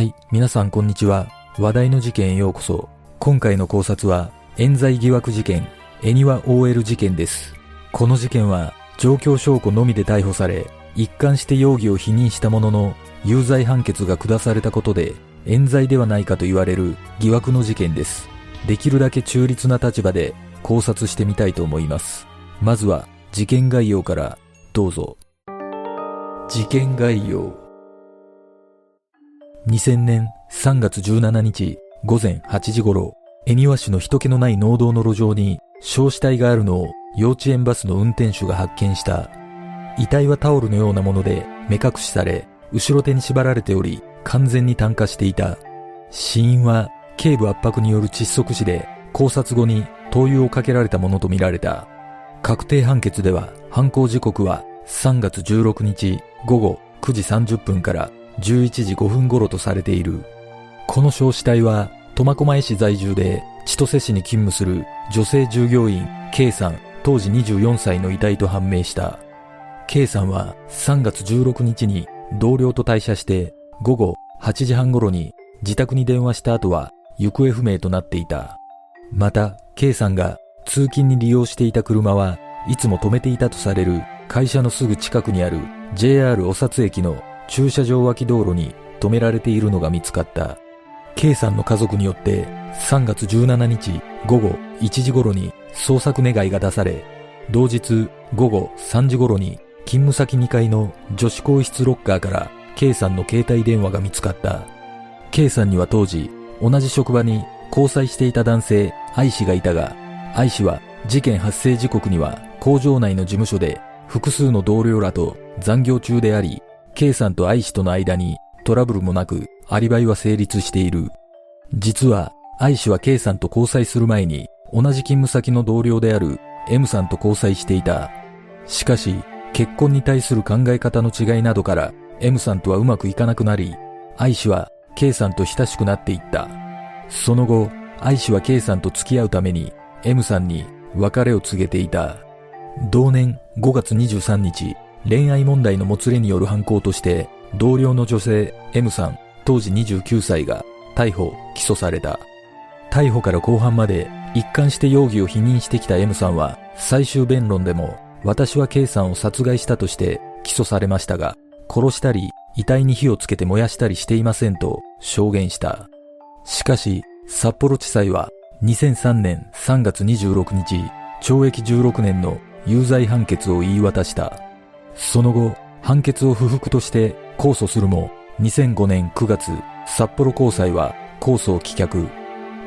はい、皆さんこんにちは。話題の事件へようこそ。今回の考察は、冤罪疑惑事件、恵庭 OL 事件です。この事件は、状況証拠のみで逮捕され、一貫して容疑を否認したものの、有罪判決が下されたことで、冤罪ではないかと言われる疑惑の事件です。できるだけ中立な立場で考察してみたいと思います。まずは、事件概要から、どうぞ。事件概要。2000年3月17日午前8時頃、恵庭市の人気のない農道の路上に焼死体があるのを幼稚園バスの運転手が発見した。遺体はタオルのようなもので目隠しされ、後ろ手に縛られており、完全に炭化していた。死因は頸部圧迫による窒息死で、考察後に灯油をかけられたものとみられた。確定判決では犯行時刻は3月16日午後9時30分から11時5分頃とされている。この焼死体は苫小牧市在住で千歳市に勤務する女性従業員 K さん当時24歳の遺体と判明した。K さんは3月16日に同僚と退社して午後8時半頃に自宅に電話した後は行方不明となっていた。また K さんが通勤に利用していた車はいつも止めていたとされる会社のすぐ近くにある JR お札駅の駐車場脇道路に止められているのが見つかった。K さんの家族によって3月17日午後1時頃に捜索願いが出され、同日午後3時頃に勤務先2階の女子更衣室ロッカーから K さんの携帯電話が見つかった。K さんには当時同じ職場に交際していた男性愛氏がいたが、愛氏は事件発生時刻には工場内の事務所で複数の同僚らと残業中であり、K さんと愛氏との間にトラブルもなくアリバイは成立している。実は愛氏は K さんと交際する前に同じ勤務先の同僚である M さんと交際していた。しかし結婚に対する考え方の違いなどから M さんとはうまくいかなくなり、愛氏は K さんと親しくなっていった。その後、愛氏は K さんと付き合うために M さんに別れを告げていた。同年5月23日、恋愛問題のもつれによる犯行として、同僚の女性 M さん、当時29歳が逮捕・起訴された。逮捕から後半まで一貫して容疑を否認してきた M さんは、最終弁論でも、私は K さんを殺害したとして起訴されましたが、殺したり、遺体に火をつけて燃やしたりしていませんと証言した。しかし、札幌地裁は2003年3月26日、懲役16年の有罪判決を言い渡した。その後、判決を不服として控訴するも、2005年9月、札幌高裁は控訴を棄却。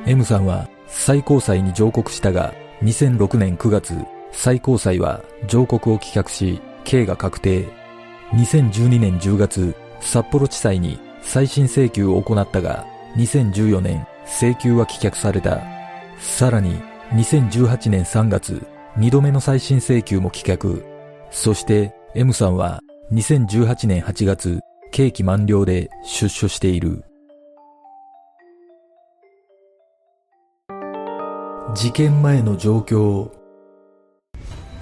M さんは最高裁に上告したが、2006年9月、最高裁は上告を棄却し、刑が確定。2012年10月、札幌地裁に再審請求を行ったが、2014年、請求は棄却された。さらに、2018年3月、2度目の再審請求も棄却。そして、M さんは2018年8月、刑期満了で出所している。事件前の状況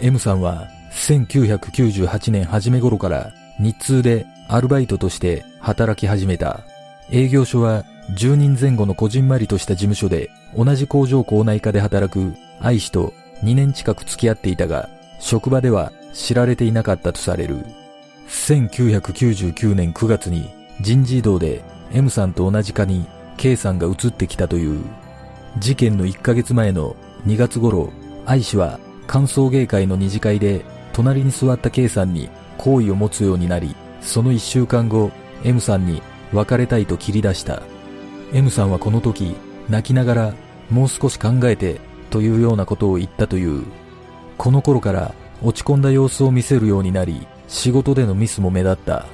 M さんは1998年初め頃から日通でアルバイトとして働き始めた。営業所は10人前後のこじんまりとした事務所で同じ工場構内科で働く愛氏と2年近く付き合っていたが、職場では知られていなかったとされる。1999年9月に人事異動で M さんと同じ課に K さんが移ってきたという。事件の1ヶ月前の2月頃、愛氏は歓送迎会の二次会で隣に座った K さんに好意を持つようになり、その1週間後、M さんに別れたいと切り出した。M さんはこの時、泣きながら、もう少し考えて、というようなことを言ったという。この頃から落ち込んだ様子を見せるようになり、仕事でのミスも目立った。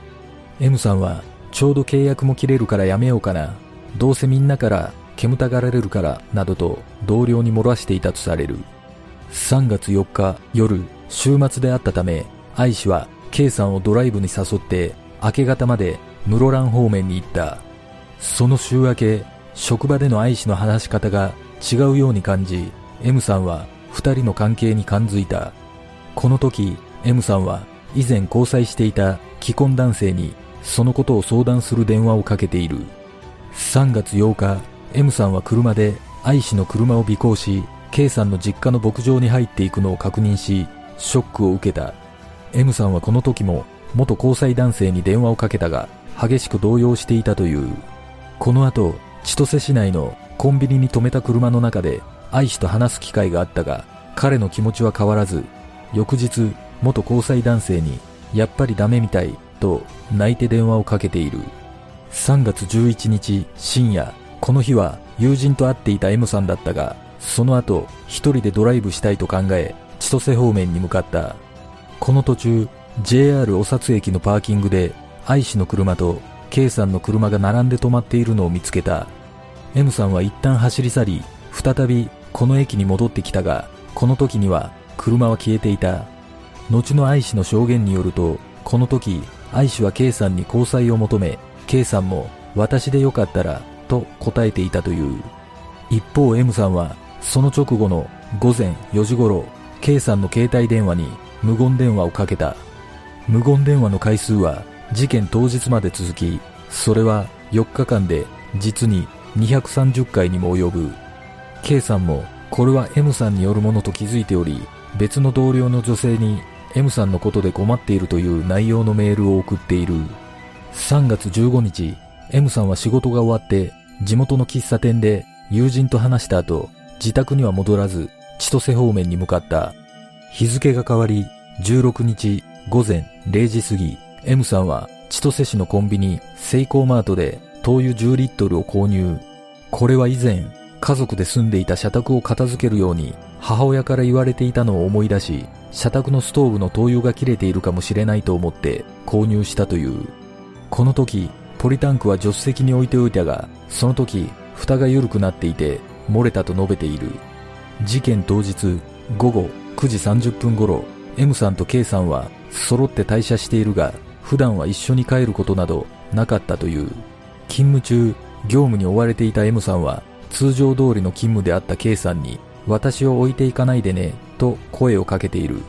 M さんは、ちょうど契約も切れるからやめようかな。どうせみんなから煙たがられるから、などと同僚に漏らしていたとされる。3月4日夜、週末であったため、愛氏は K さんをドライブに誘って、明け方まで室蘭方面に行った。その週明け、職場での愛氏の話し方が違うように感じ、M さんは二人の関係に感づいた。この時、M さんは以前交際していた既婚男性にそのことを相談する電話をかけている。3月8日、M さんは車で愛氏の車を尾行し、K さんの実家の牧場に入っていくのを確認し、ショックを受けた。M さんはこの時も元交際男性に電話をかけたが、激しく動揺していたという。この後、千歳市内のコンビニに停めた車の中で愛氏と話す機会があったが、彼の気持ちは変わらず、翌日、元交際男性に、やっぱりダメみたい、と泣いて電話をかけている。3月11日深夜、この日は友人と会っていた M さんだったが、その後、一人でドライブしたいと考え、千歳方面に向かった。この途中、JR お札駅のパーキングで、愛氏の車と K さんの車が並んで止まっているのを見つけた。M さんは一旦走り去り、再びこの駅に戻ってきたが、この時には車は消えていた。後の愛氏の証言によると、この時、愛氏は K さんに交際を求め、K さんも私でよかったらと答えていたという。一方 M さんはその直後の午前4時頃、K さんの携帯電話に無言電話をかけた。無言電話の回数は事件当日まで続き、それは4日間で実に230回にも及ぶ。K さんもこれは M さんによるものと気づいており、別の同僚の女性に M さんのことで困っているという内容のメールを送っている。3月15日、M さんは仕事が終わって地元の喫茶店で友人と話した後、自宅には戻らず千歳方面に向かった。日付が変わり16日午前0時過ぎ、M さんは千歳市のコンビニセイコーマートで灯油10リットルを購入。これは以前家族で住んでいた社宅を片付けるように母親から言われていたのを思い出し、社宅のストーブの灯油が切れているかもしれないと思って購入したという。この時、ポリタンクは助手席に置いておいたが、その時、蓋が緩くなっていて、漏れたと述べている。事件当日、午後9時30分頃、M さんと K さんは揃って退社しているが、普段は一緒に帰ることなどなかったという。勤務中、業務に追われていた M さんは、通常通りの勤務であった K さんに、私を置いていかないでね、と声をかけている。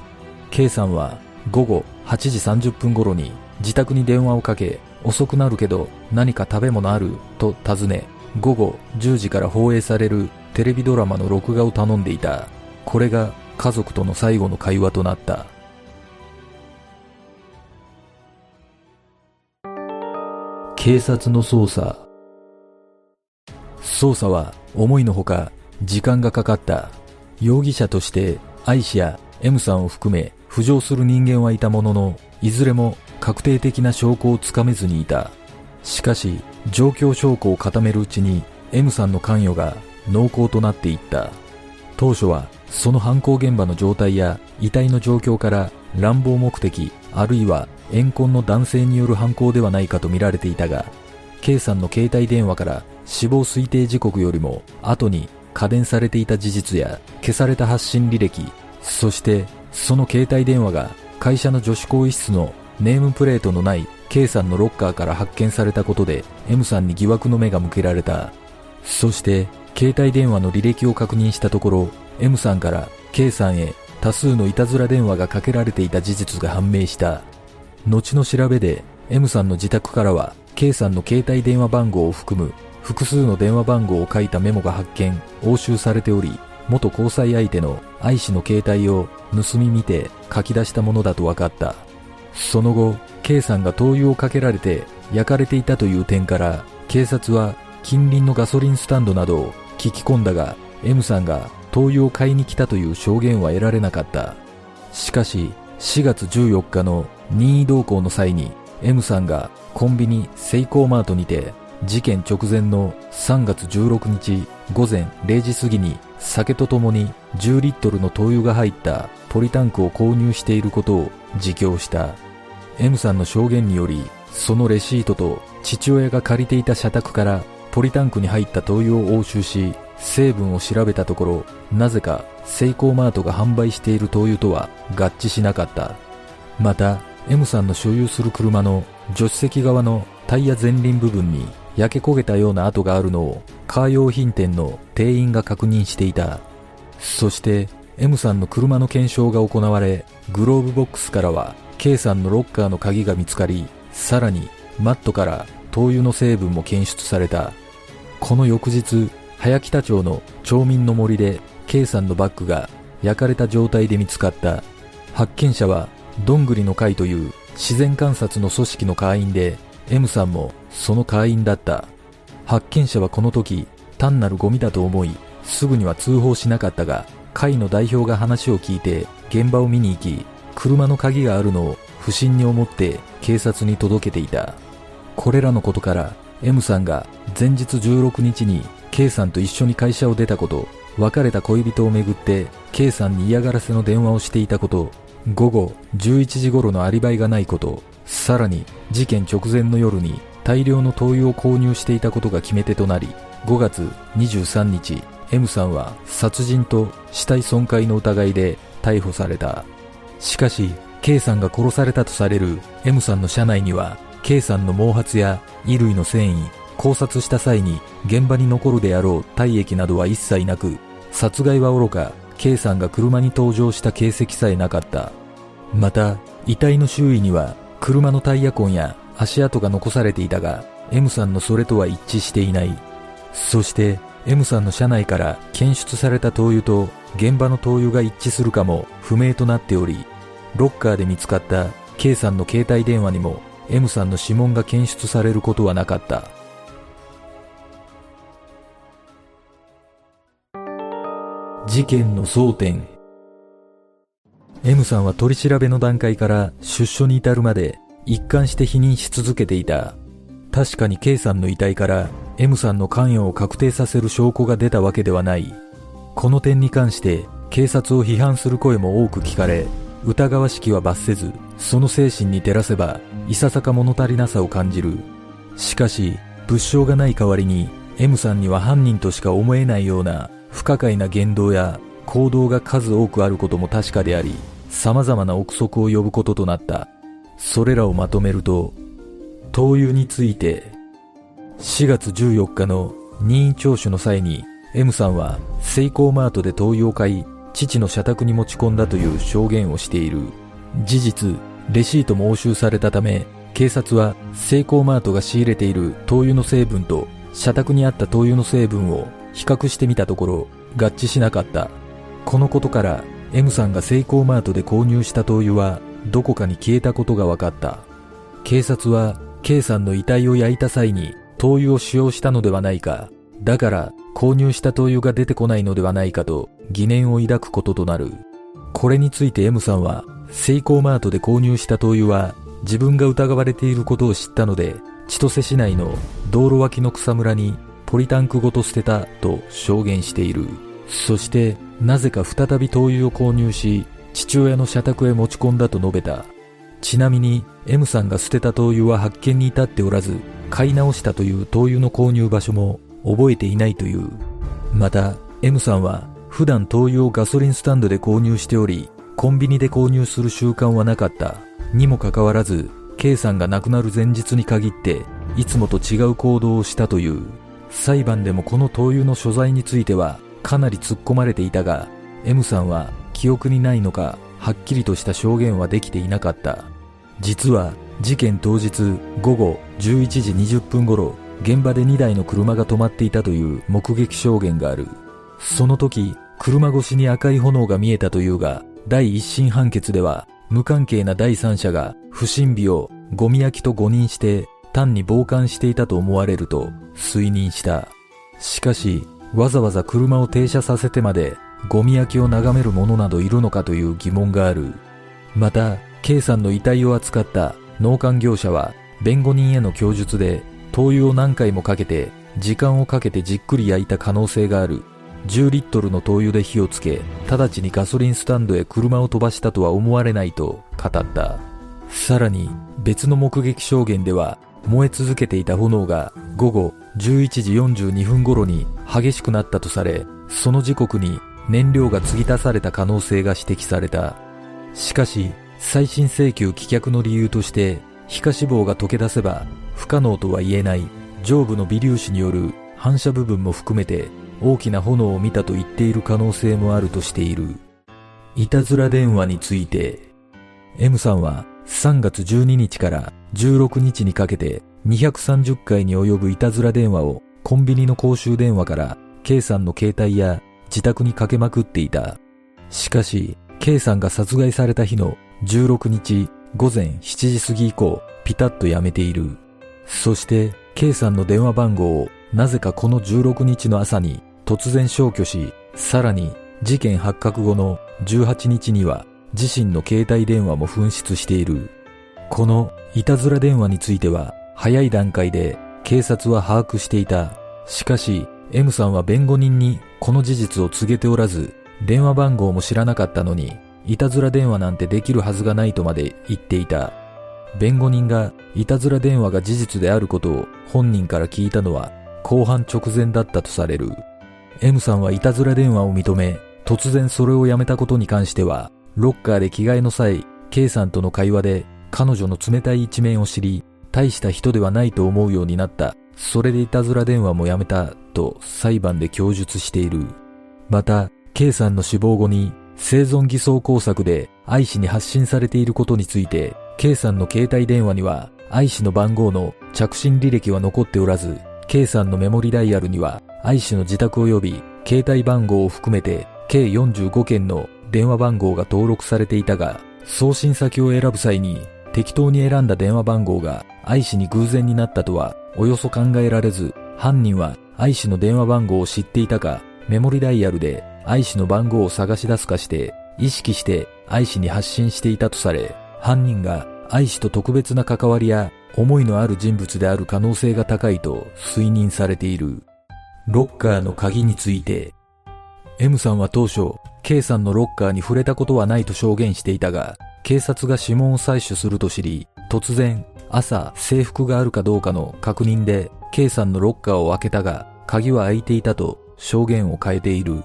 K さんは午後8時30分頃に自宅に電話をかけ、遅くなるけど何か食べ物ある？と尋ね、午後10時から放映されるテレビドラマの録画を頼んでいた。これが家族との最後の会話となった。警察の捜査。捜査は思いのほか時間がかかった。容疑者として愛氏や M さんを含め浮上する人間はいたものの、いずれも確定的な証拠をつかめずにいた。しかし、状況証拠を固めるうちに M さんの関与が濃厚となっていった。当初はその犯行現場の状態や遺体の状況から乱暴目的あるいは怨恨の男性による犯行ではないかと見られていたが、K さんの携帯電話から死亡推定時刻よりも後に家電されていた事実や消された発信履歴、そしてその携帯電話が会社の女子更衣室のネームプレートのない K さんのロッカーから発見されたことで M さんに疑惑の目が向けられた。そして携帯電話の履歴を確認したところ M さんから K さんへ多数のいたずら電話がかけられていた事実が判明した。後の調べで M さんの自宅からは K さんの携帯電話番号を含む複数の電話番号を書いたメモが発見、押収されており、元交際相手の愛氏の携帯を盗み見て書き出したものだと分かった。その後、K さんが灯油をかけられて焼かれていたという点から、警察は近隣のガソリンスタンドなどを聞き込んだが、M さんが灯油を買いに来たという証言は得られなかった。しかし、4月14日の任意同行の際に、M さんがコンビニセイコーマートにて事件直前の3月16日午前0時過ぎに酒とともに10リットルの灯油が入ったポリタンクを購入していることを自供した。M さんの証言によりそのレシートと父親が借りていた社宅からポリタンクに入った灯油を押収し成分を調べたところなぜかセイコーマートが販売している灯油とは合致しなかった。また M さんの所有する車の助手席側のタイヤ前輪部分に焼け焦げたような跡があるのをカー用品店の店員が確認していた。そして M さんの車の検証が行われ、グローブボックスからは K さんのロッカーの鍵が見つかり、さらにマットから灯油の成分も検出された。この翌日、早北町の町民の森で K さんのバッグが焼かれた状態で見つかった。発見者は、どんぐりの会という自然観察の組織の会員で、M さんもその会員だった。発見者はこの時、単なるゴミだと思い、すぐには通報しなかったが、会の代表が話を聞いて現場を見に行き、車の鍵があるのを不審に思って警察に届けていた。これらのことから M さんが前日16日に K さんと一緒に会社を出たこと、別れた恋人をめぐって K さんに嫌がらせの電話をしていたこと、午後11時頃のアリバイがないこと、さらに事件直前の夜に大量の灯油を購入していたことが決め手となり、5月23日、M さんは殺人と死体損壊の疑いで逮捕された。しかし、K さんが殺されたとされる M さんの車内には、K さんの毛髪や衣類の繊維、考察した際に現場に残るであろう体液などは一切なく、殺害は愚か、K さんが車に登場した形跡さえなかった。また、遺体の周囲には車のタイヤ痕や足跡が残されていたが、M さんのそれとは一致していない。そして、M さんの車内から検出された灯油と現場の灯油が一致するかも不明となっており、ロッカーで見つかった K さんの携帯電話にも M さんの指紋が検出されることはなかった。事件の争点 M さんは取り調べの段階から出所に至るまで一貫して否認し続けていた。確かに K さんの遺体から M さんの関与を確定させる証拠が出たわけではない。この点に関して警察を批判する声も多く聞かれ、疑わしきは罰せず、その精神に照らせば、いささか物足りなさを感じる。しかし、物証がない代わりに、M さんには犯人としか思えないような不可解な言動や行動が数多くあることも確かであり、様々な憶測を呼ぶこととなった。それらをまとめると、灯油について、4月14日の任意聴取の際に M さんはセイコーマートで灯油を買い父の社宅に持ち込んだという証言をしている事実レシートも押収されたため警察はセイコーマートが仕入れている灯油の成分と社宅にあった灯油の成分を比較してみたところ合致しなかったこのことから M さんがセイコーマートで購入した灯油はどこかに消えたことが分かった警察は K さんの遺体を焼いた際に灯油を使用したのではないか。だから購入した灯油が出てこないのではないかと疑念を抱くこととなる。これについて M さんは、セイコーマートで購入した灯油は自分が疑われていることを知ったので、千歳市内の道路脇の草むらにポリタンクごと捨てたと証言している。そして、なぜか再び灯油を購入し、父親の社宅へ持ち込んだと述べた。ちなみに、M さんが捨てた灯油は発見に至っておらず、買い直したという灯油の購入場所も覚えていないという。また、M さんは普段灯油をガソリンスタンドで購入しており、コンビニで購入する習慣はなかった。にもかかわらず、K さんが亡くなる前日に限って、いつもと違う行動をしたという。裁判でもこの灯油の所在についてはかなり突っ込まれていたが、M さんは記憶にないのか、はっきりとした証言はできていなかった。実は事件当日午後11時20分頃、現場で2台の車が止まっていたという目撃証言がある。その時、車越しに赤い炎が見えたというが、第一審判決では、無関係な第三者が不審火をゴミ焼きと誤認して単に傍観していたと思われると推認した。しかし、わざわざ車を停車させてまでゴミ焼きを眺める者などいるのかという疑問がある。また、K さんの遺体を扱った農館業者は弁護人への供述で灯油を何回もかけて時間をかけてじっくり焼いた可能性がある10リットルの灯油で火をつけ直ちにガソリンスタンドへ車を飛ばしたとは思われないと語ったさらに別の目撃証言では燃え続けていた炎が午後11時42分頃に激しくなったとされその時刻に燃料が継ぎ足された可能性が指摘されたしかし再審請求棄却の理由として皮下脂肪が溶け出せば不可能とは言えない上部の微粒子による反射部分も含めて大きな炎を見たと言っている可能性もあるとしている。いたずら電話について M さんは3月12日から16日にかけて230回に及ぶいたずら電話をコンビニの公衆電話から K さんの携帯や自宅にかけまくっていた。しかし、K さんが殺害された日の16日午前7時過ぎ以降、ピタッとやめている。そして、K さんの電話番号をなぜかこの16日の朝に突然消去し、さらに事件発覚後の18日には自身の携帯電話も紛失している。このいたずら電話については早い段階で警察は把握していた。しかし M さんは弁護人にこの事実を告げておらず、電話番号も知らなかったのに、いたずら電話なんてできるはずがないとまで言っていた。弁護人がいたずら電話が事実であることを本人から聞いたのは後半直前だったとされる。M さんはいたずら電話を認め、突然それをやめたことに関しては、ロッカーで着替えの際、K さんとの会話で彼女の冷たい一面を知り、大した人ではないと思うようになった。それでいたずら電話もやめたと裁判で供述している。また、K さんの死亡後に生存偽装工作で愛氏に発信されていることについて、K さんの携帯電話には愛氏の番号の着信履歴は残っておらず、K さんのメモリダイヤルには愛氏の自宅及び携帯番号を含めて計45件の電話番号が登録されていたが、送信先を選ぶ際に適当に選んだ電話番号が愛氏に偶然になったとはおよそ考えられず、犯人は愛氏の電話番号を知っていたか、メモリダイヤルで愛氏の番号を探し出すかして、意識して愛氏に発信していたとされ、犯人が愛氏と特別な関わりや思いのある人物である可能性が高いと推認されている。ロッカーの鍵について、M さんは当初、K さんのロッカーに触れたことはないと証言していたが、警察が指紋を採取すると知り、突然、朝制服があるかどうかの確認で、K さんのロッカーを開けたが、鍵は開いていたと証言を変えている。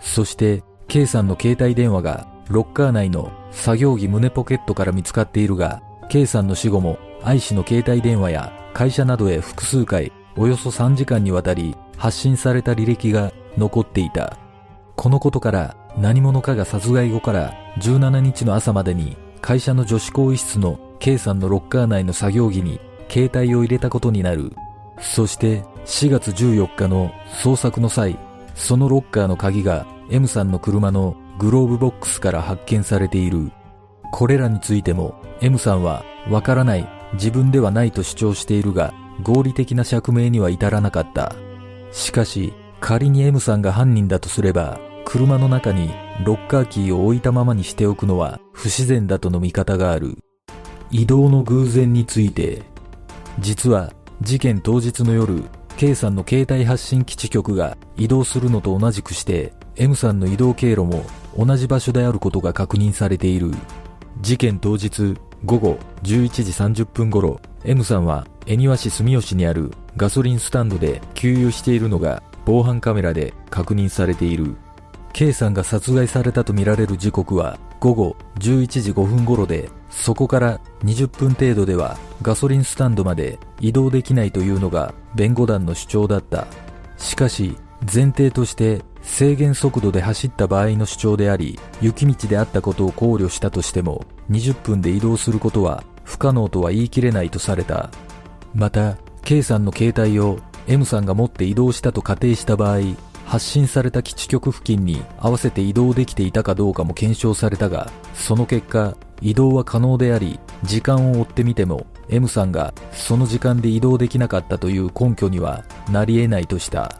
そして、K さんの携帯電話がロッカー内の作業着胸ポケットから見つかっているが、K さんの死後も愛氏の携帯電話や会社などへ複数回、およそ3時間にわたり発信された履歴が残っていた。このことから何者かが殺害後から17日の朝までに会社の女子更衣室の K さんのロッカー内の作業着に携帯を入れたことになる。そして4月14日の捜索の際、そのロッカーの鍵が M さんの車のグローブボックスから発見されている。これらについても M さんはわからない自分ではないと主張しているが合理的な釈明には至らなかった。しかし仮に M さんが犯人だとすれば車の中にロッカーキーを置いたままにしておくのは不自然だとの見方がある。移動の偶然について、実は事件当日の夜、K さんの携帯発信基地局が移動するのと同じくして、M さんの移動経路も同じ場所であることが確認されている。事件当日午後11時30分頃、M さんは恵庭市住吉にあるガソリンスタンドで給油しているのが防犯カメラで確認されている。K さんが殺害されたとみられる時刻は午後11時5分頃で、そこから20分程度ではガソリンスタンドまで移動できないというのが弁護団の主張だった。しかし、前提として制限速度で走った場合の主張であり、雪道であったことを考慮したとしても、20分で移動することは不可能とは言い切れないとされた。また、K さんの携帯を M さんが持って移動したと仮定した場合、発信された基地局付近に合わせて移動できていたかどうかも検証されたが、その結果、移動は可能であり、時間を追ってみても、M さんがその時間で移動できなかったという根拠にはなり得ないとした。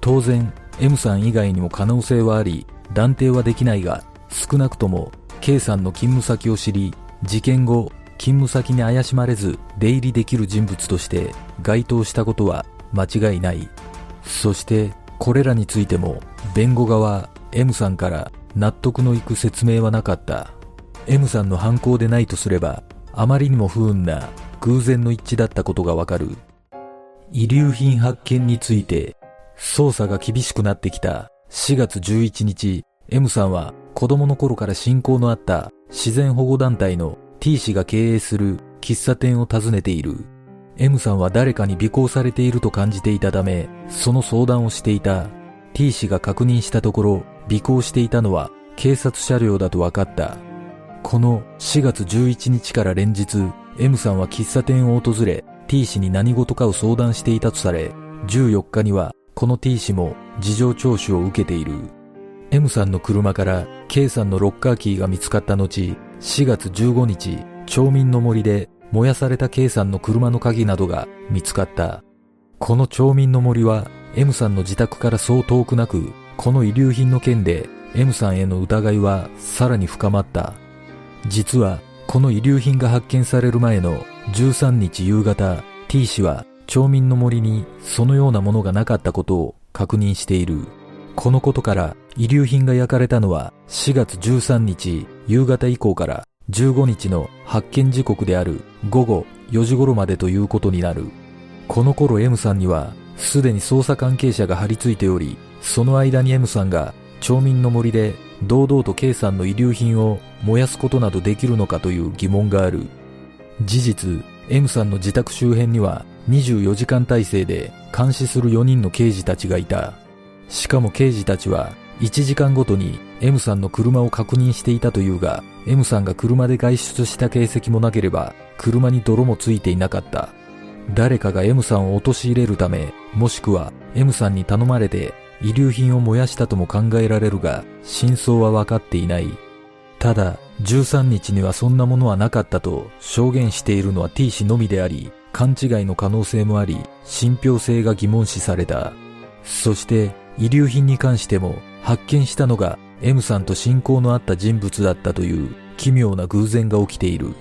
当然、M さん以外にも可能性はあり、断定はできないが、少なくとも K さんの勤務先を知り、事件後、勤務先に怪しまれず出入りできる人物として該当したことは間違いない。そしてこれらについても弁護側 M さんから納得のいく説明はなかった。M さんの犯行でないとすれば、あまりにも不運な偶然の一致だったことがわかる。遺留品発見について、捜査が厳しくなってきた4月11日、M さんは子供の頃から親交のあった自然保護団体の T 氏が経営する喫茶店を訪ねている。M さんは誰かに尾行されていると感じていたため、その相談をしていた。T 氏が確認したところ、尾行していたのは警察車両だと分かった。この4月11日から連日、M さんは喫茶店を訪れ、T 氏に何事かを相談していたとされ、14日にはこの T 氏も事情聴取を受けている。M さんの車から K さんのロッカーキーが見つかった後、4月15日、町民の森で燃やされた K さんの車の鍵などが見つかった。この町民の森は M さんの自宅からそう遠くなく、この遺留品の件で M さんへの疑いはさらに深まった。実はこの遺留品が発見される前の13日夕方、T 氏は町民の森にそのようなものがなかったことを確認している。このことから遺留品が焼かれたのは4月13日夕方以降から15日の発見時刻である午後4時頃までということになる。この頃 M さんにはすでに捜査関係者が張り付いており、その間に M さんが町民の森で堂々と K さんの遺留品を燃やすことなどできるのかという疑問がある。事実、M さんの自宅周辺には24時間体制で監視する4人の刑事たちがいた。しかも刑事たちは1時間ごとに M さんの車を確認していたというが、M さんが車で外出した形跡もなければ、車に泥もついていなかった。誰かが M さんを陥れるため、もしくは M さんに頼まれて遺留品を燃やしたとも考えられるが、真相は分かっていない。ただ、13日にはそんなものはなかったと証言しているのは T 氏のみであり、勘違いの可能性もあり、信憑性が疑問視された。そして、遺留品に関しても、発見したのが M さんと親交のあった人物だったという奇妙な偶然が起きている。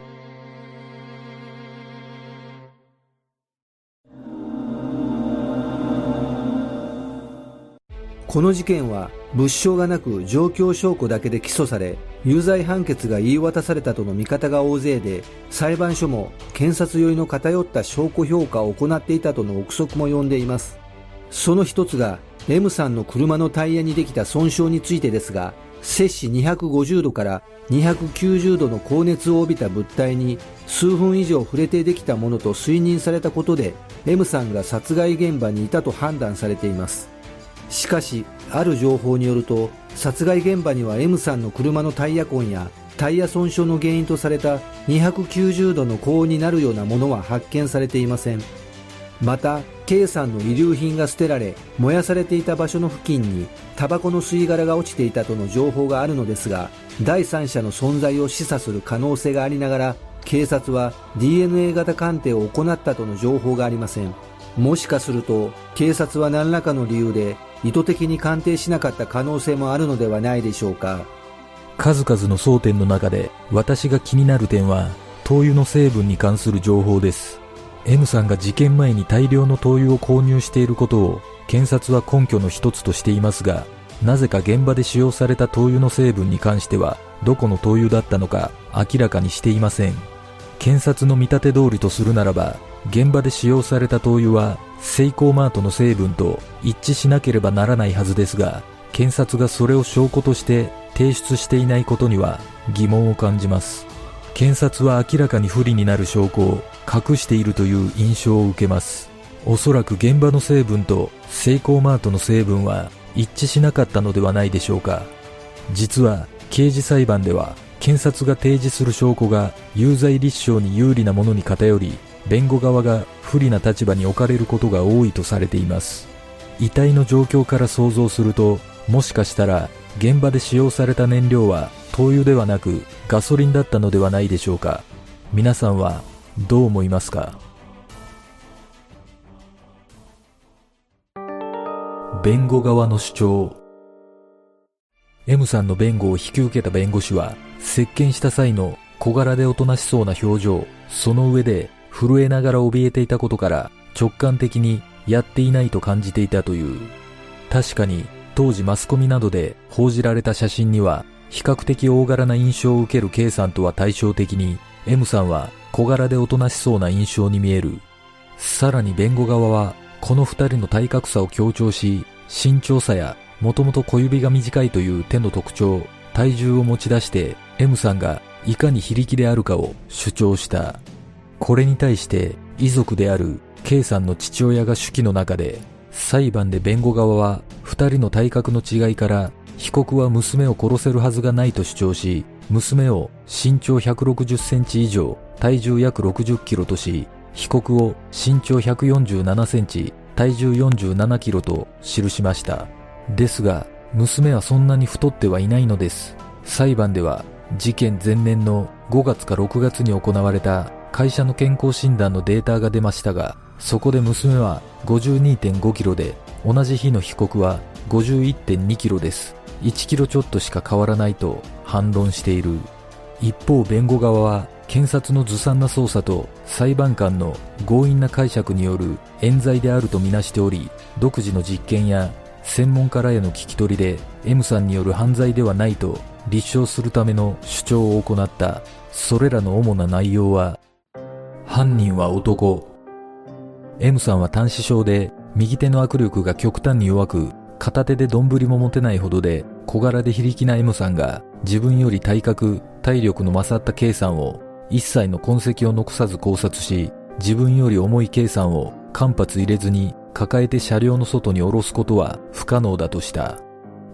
この事件は物証がなく状況証拠だけで起訴され有罪判決が言い渡されたとの見方が大勢で裁判所も検察寄りの偏った証拠評価を行っていたとの憶測も呼んでいます。その一つが M さんの車のタイヤにできた損傷についてですが摂氏250度から290度の高熱を帯びた物体に数分以上触れてできたものと推認されたことで M さんが殺害現場にいたと判断されています。しかしある情報によると殺害現場には M さんの車のタイヤ痕やタイヤ損傷の原因とされた290度の高温になるようなものは発見されていません。また K さんの遺留品が捨てられ燃やされていた場所の付近にタバコの吸い殻が落ちていたとの情報があるのですが第三者の存在を示唆する可能性がありながら警察は DNA 型鑑定を行ったとの情報がありません。もしかすると警察は何らかの理由で意図的に鑑定しなかった可能性もあるのではないでしょうか。数々の争点の中で私が気になる点は灯油の成分に関する情報です。M さんが事件前に大量の灯油を購入していることを検察は根拠の一つとしていますがなぜか現場で使用された灯油の成分に関してはどこの灯油だったのか明らかにしていません。検察の見立て通りとするならば現場で使用された灯油はセイコーマートの成分と一致しなければならないはずですが、検察がそれを証拠として提出していないことには疑問を感じます。検察は明らかに不利になる証拠を隠しているという印象を受けます。おそらく現場の成分とセイコーマートの成分は一致しなかったのではないでしょうか。実は刑事裁判では検察が提示する証拠が有罪立証に有利なものに偏り弁護側が不利な立場に置かれることが多いとされています。遺体の状況から想像するともしかしたら現場で使用された燃料は灯油ではなくガソリンだったのではないでしょうか。皆さんはどう思いますか？弁護側の主張。M さんの弁護を引き受けた弁護士は接見した際の小柄でおとなしそうな表情。その上で震えながら怯えていたことから直感的にやっていないと感じていたという。確かに当時マスコミなどで報じられた写真には比較的大柄な印象を受ける K さんとは対照的に M さんは小柄でおとなしそうな印象に見える。さらに弁護側はこの二人の体格差を強調し身長差やもともと小指が短いという手の特徴、体重を持ち出して M さんがいかに非力であるかを主張した。これに対して遺族である K さんの父親が手記の中で裁判で弁護側は二人の体格の違いから被告は娘を殺せるはずがないと主張し娘を身長160センチ以上体重約60キロとし被告を身長147センチ体重47キロと記しました。ですが、娘はそんなに太ってはいないのです。裁判では、事件前年の5月か6月に行われた会社の健康診断のデータが出ましたが、そこで娘は52.5キロで、同じ日の被告は51.2キロです。1キロちょっとしか変わらないと反論している。一方弁護側は検察のずさんな捜査と裁判官の強引な解釈による冤罪であるとみなしており、独自の実験や専門家らへの聞き取りで M さんによる犯罪ではないと立証するための主張を行った。それらの主な内容は、犯人は男。M さんは端子症で右手の握力が極端に弱く、片手で丼も持てないほどで小柄で非力な M さんが自分より体格、体力の勝った K さんを一切の痕跡を残さず考察し、自分より重い K さんを間髪入れずに抱えて車両の外に下ろすことは不可能だとした。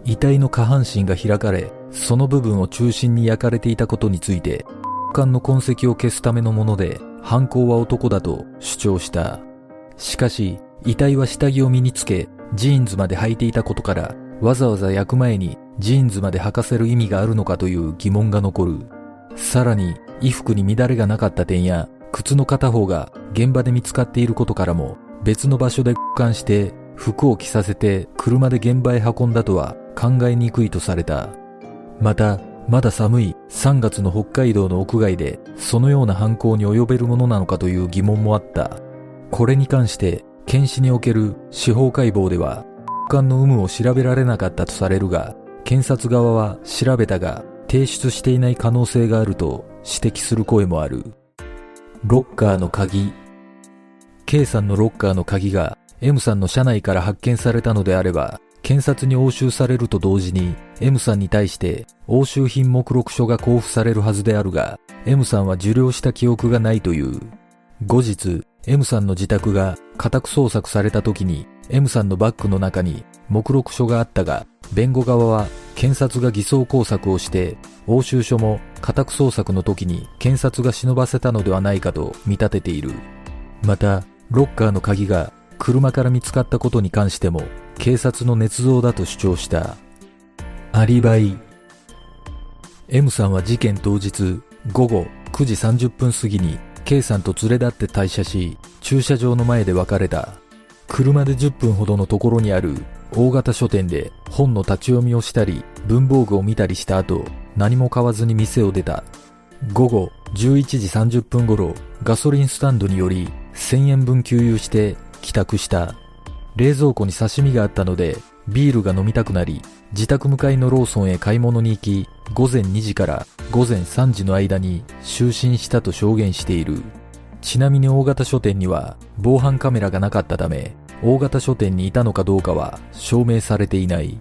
遺体の下半身が開かれ、その部分を中心に焼かれていたことについて、姦の痕跡を消すためのもので、犯行は男だと主張した。しかし、遺体は下着を身につけ、ジーンズまで履いていたことから、わざわざ焼く前にジーンズまで履かせる意味があるのかという疑問が残る。さらに、衣服に乱れがなかった点や、靴の片方が現場で見つかっていることからも、別の場所で保管して服を着させて車で現場へ運んだとは考えにくいとされた。また、まだ寒い3月の北海道の屋外でそのような犯行に及べるものなのかという疑問もあった。これに関して検視における司法解剖では、管の有無を調べられなかったとされるが、検察側は調べたが提出していない可能性があると指摘する声もある。ロッカーの鍵。K さんのロッカーの鍵が M さんの車内から発見されたのであれば、検察に押収されると同時に M さんに対して押収品目録書が交付されるはずであるが、M さんは受領した記憶がないという。後日、M さんの自宅が家宅捜索された時に M さんのバッグの中に目録書があったが、弁護側は検察が偽装工作をして押収書も家宅捜索の時に検察が忍ばせたのではないかと見立てている。また、ロッカーの鍵が車から見つかったことに関しても警察の捏造だと主張した。アリバイ。M さんは事件当日午後9時30分過ぎに K さんと連れ立って退社し、駐車場の前で別れた。車で10分ほどのところにある大型書店で本の立ち読みをしたり、文房具を見たりした後、何も買わずに店を出た。午後11時30分頃、ガソリンスタンドにより1000円分給油して帰宅した。冷蔵庫に刺身があったので、ビールが飲みたくなり、自宅向かいのローソンへ買い物に行き、午前2時から午前3時の間に就寝したと証言している。ちなみに大型書店には防犯カメラがなかったため、大型書店にいたのかどうかは証明されていない。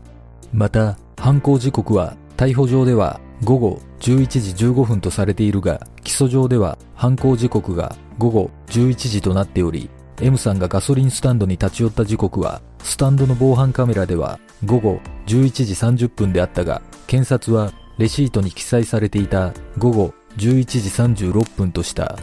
また、犯行時刻は逮捕状では午後11時15分とされているが、起訴状では犯行時刻が午後11時となっており、M さんがガソリンスタンドに立ち寄った時刻は、スタンドの防犯カメラでは午後11時30分であったが、検察はレシートに記載されていた午後11時36分とした。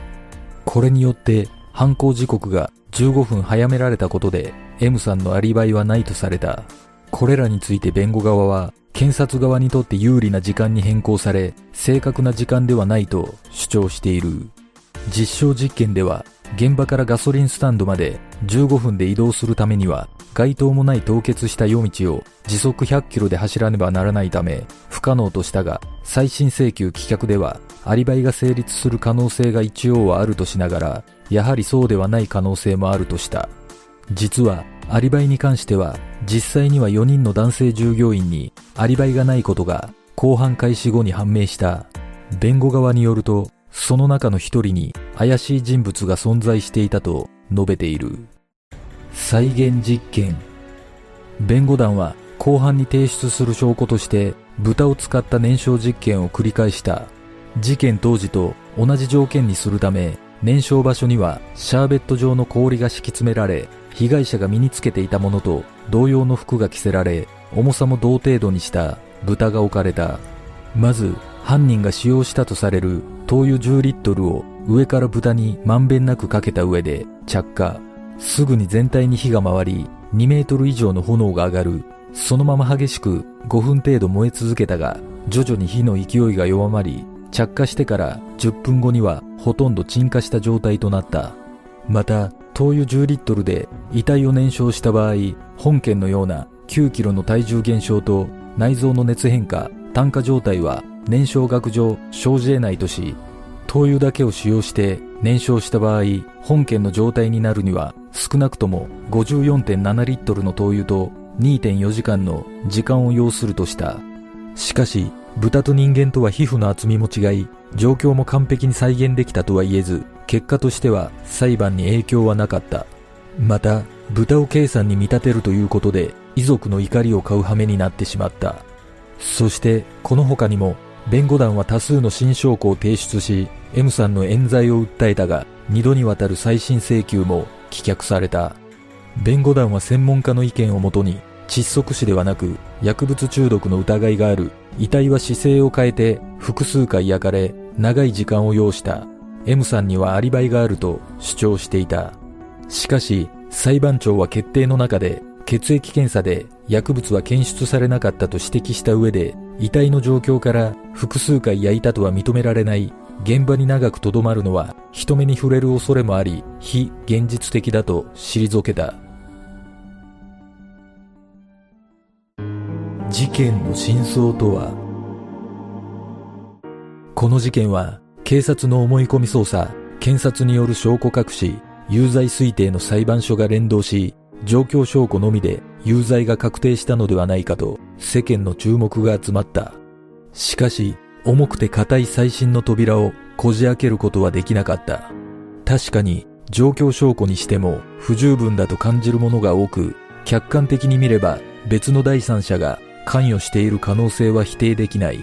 これによって犯行時刻が15分早められたことで M さんのアリバイはないとされた。これらについて弁護側は検察側にとって有利な時間に変更され正確な時間ではないと主張している。実証実験では現場からガソリンスタンドまで15分で移動するためには街灯もない凍結した夜道を時速100キロで走らねばならないため不可能としたが再審請求棄却ではアリバイが成立する可能性が一応はあるとしながらやはりそうではない可能性もあるとした。実はアリバイに関しては実際には4人の男性従業員にアリバイがないことが後半開始後に判明した。弁護側によるとその中の一人に怪しい人物が存在していたと述べている。再現実験。弁護団は後半に提出する証拠として豚を使った燃焼実験を繰り返した。事件当時と同じ条件にするため燃焼場所にはシャーベット状の氷が敷き詰められ被害者が身につけていたものと同様の服が着せられ重さも同程度にした豚が置かれた。まず犯人が使用したとされる灯油10リットルを上から豚にまんべんなくかけた上で着火。すぐに全体に火が回り、2メートル以上の炎が上がる。そのまま激しく5分程度燃え続けたが、徐々に火の勢いが弱まり、着火してから10分後にはほとんど鎮火した状態となった。また、灯油10リットルで遺体を燃焼した場合、本件のような9キロの体重減少と内臓の熱変化、炭化状態は燃焼学上生じ得ないとし、灯油だけを使用して燃焼した場合、本件の状態になるには少なくとも54.7リットルの灯油と2.4時間の時間を要するとした。しかし、豚と人間とは皮膚の厚みも違い、状況も完璧に再現できたとは言えず、結果としては裁判に影響はなかった。また、豚を計算に見立てるということで、遺族の怒りを買う羽目になってしまった。そして、この他にも、弁護団は多数の新証拠を提出し、M さんの冤罪を訴えたが、二度にわたる再審請求も棄却された。弁護団は専門家の意見をもとに、窒息死ではなく薬物中毒の疑いがある遺体は姿勢を変えて複数回焼かれ長い時間を要した M さんにはアリバイがあると主張していたしかし裁判長は決定の中で血液検査で薬物は検出されなかったと指摘した上で遺体の状況から複数回焼いたとは認められない現場に長くとどまるのは人目に触れる恐れもあり非現実的だと退けた。事件の真相とは？この事件は警察の思い込み捜査、検察による証拠隠し、有罪推定の裁判所が連動し、状況証拠のみで有罪が確定したのではないかと世間の注目が集まった。しかし、重くて硬い最新の扉をこじ開けることはできなかった。確かに状況証拠にしても不十分だと感じるものが多く、客観的に見れば別の第三者が関与している可能性は否定できない。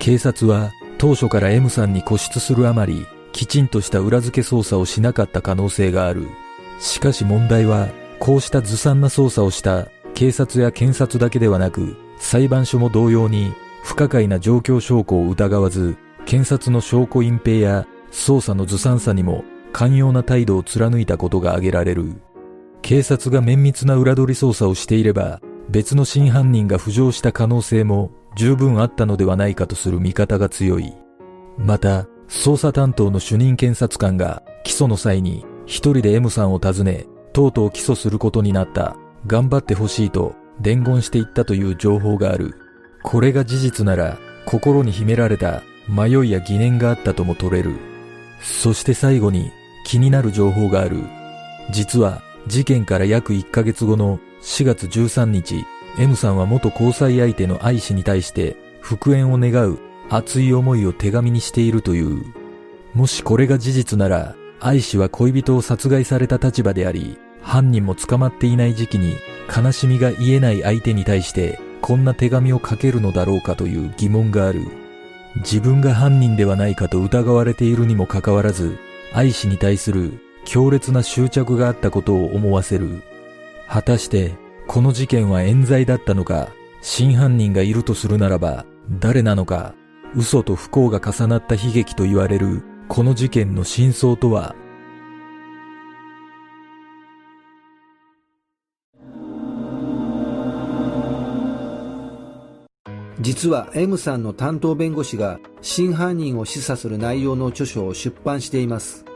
警察は当初から M さんに固執するあまり、きちんとした裏付け捜査をしなかった可能性がある。しかし問題は、こうしたずさんな捜査をした警察や検察だけではなく、裁判所も同様に不可解な状況証拠を疑わず、検察の証拠隠蔽や捜査のずさんさにも寛容な態度を貫いたことが挙げられる。警察が綿密な裏取り捜査をしていれば、別の真犯人が浮上した可能性も十分あったのではないかとする見方が強い。また、捜査担当の主任検察官が起訴の際に一人で M さんを訪ね、とうとう起訴することになった。頑張ってほしいと伝言していったという情報がある。これが事実なら心に秘められた迷いや疑念があったとも取れる。そして最後に気になる情報がある。実は事件から約1ヶ月後の4月13日、M さんは元交際相手の愛氏に対して復縁を願う熱い思いを手紙にしているという。もしこれが事実なら、愛氏は恋人を殺害された立場であり、犯人も捕まっていない時期に悲しみが言えない相手に対してこんな手紙を書けるのだろうかという疑問がある。自分が犯人ではないかと疑われているにもかかわらず、愛氏に対する強烈な執着があったことを思わせる。果たしてこの事件は冤罪だったのか、真犯人がいるとするならば誰なのか、嘘と不幸が重なった悲劇と言われるこの事件の真相とは？実は M さんの担当弁護士が真犯人を示唆する内容の著書を出版しています。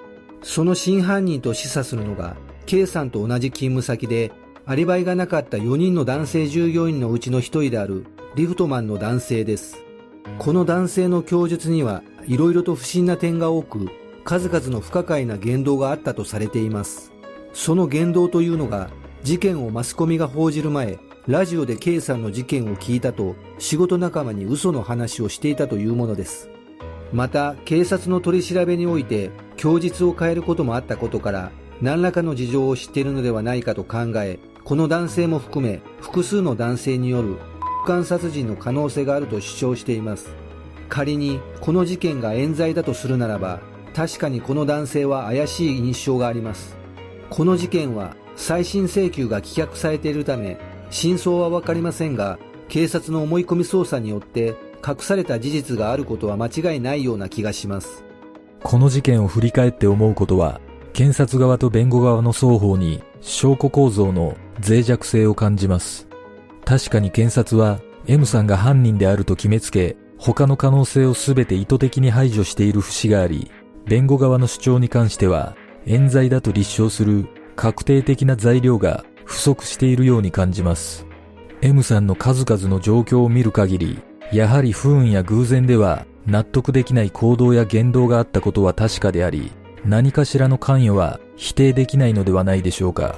その真犯人と示唆するのが K さんと同じ勤務先でアリバイがなかった4人の男性従業員のうちの1人であるリフトマンの男性です。この男性の供述には色々と不審な点が多く、数々の不可解な言動があったとされています。その言動というのが、事件をマスコミが報じる前、ラジオで K さんの事件を聞いたと仕事仲間に嘘の話をしていたというものです。また、警察の取り調べにおいて供述を変えることもあったことから、何らかの事情を知っているのではないかと考え、この男性も含め複数の男性による間殺人の可能性があると主張しています仮にこの事件が冤罪だとするならば確かにこの男性は怪しい印象がありますこの事件は再審請求が棄却されているため真相は分かりませんが警察の思い込み捜査によって隠された事実があることは間違いないような気がしますこの事件を振り返って思うことは検察側と弁護側の双方に証拠構造の脆弱性を感じます。確かに検察は M さんが犯人であると決めつけ、他の可能性を全て意図的に排除している節があり、弁護側の主張に関しては、冤罪だと立証する確定的な材料が不足しているように感じます。M さんの数々の状況を見る限り、やはり不運や偶然では納得できない行動や言動があったことは確かであり、何かしらの関与は否定できないのではないでしょうか。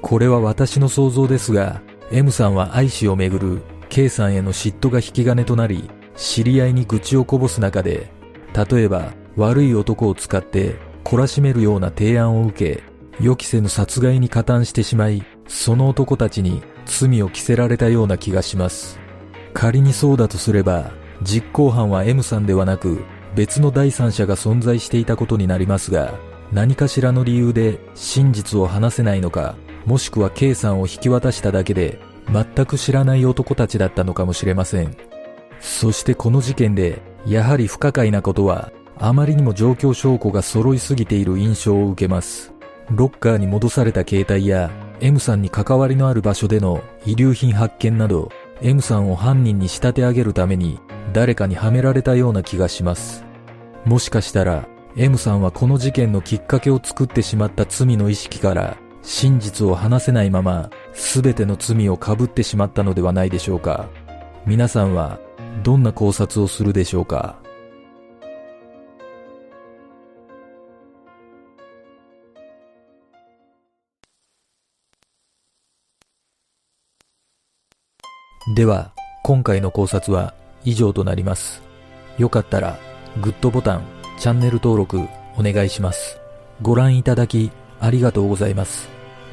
これは私の想像ですが、M さんは愛氏をめぐる K さんへの嫉妬が引き金となり、知り合いに愚痴をこぼす中で、例えば悪い男を使って懲らしめるような提案を受け、予期せぬ殺害に加担してしまい、その男たちに罪を着せられたような気がします。仮にそうだとすれば、実行犯は M さんではなく、別の第三者が存在していたことになりますが、何かしらの理由で真実を話せないのか、もしくは K さんを引き渡しただけで、全く知らない男たちだったのかもしれません。そしてこの事件で、やはり不可解なことは、あまりにも状況証拠が揃いすぎている印象を受けます。ロッカーに戻された携帯や、M さんに関わりのある場所での遺留品発見など、M さんを犯人に仕立て上げるために誰かにはめられたような気がします。もしかしたら M さんはこの事件のきっかけを作ってしまった罪の意識から真実を話せないまま全ての罪を被ってしまったのではないでしょうか。皆さんはどんな考察をするでしょうか？では、今回の考察は以上となります。よかったら、グッドボタン、チャンネル登録お願いします。ご覧いただきありがとうございます。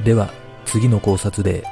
では、次の考察で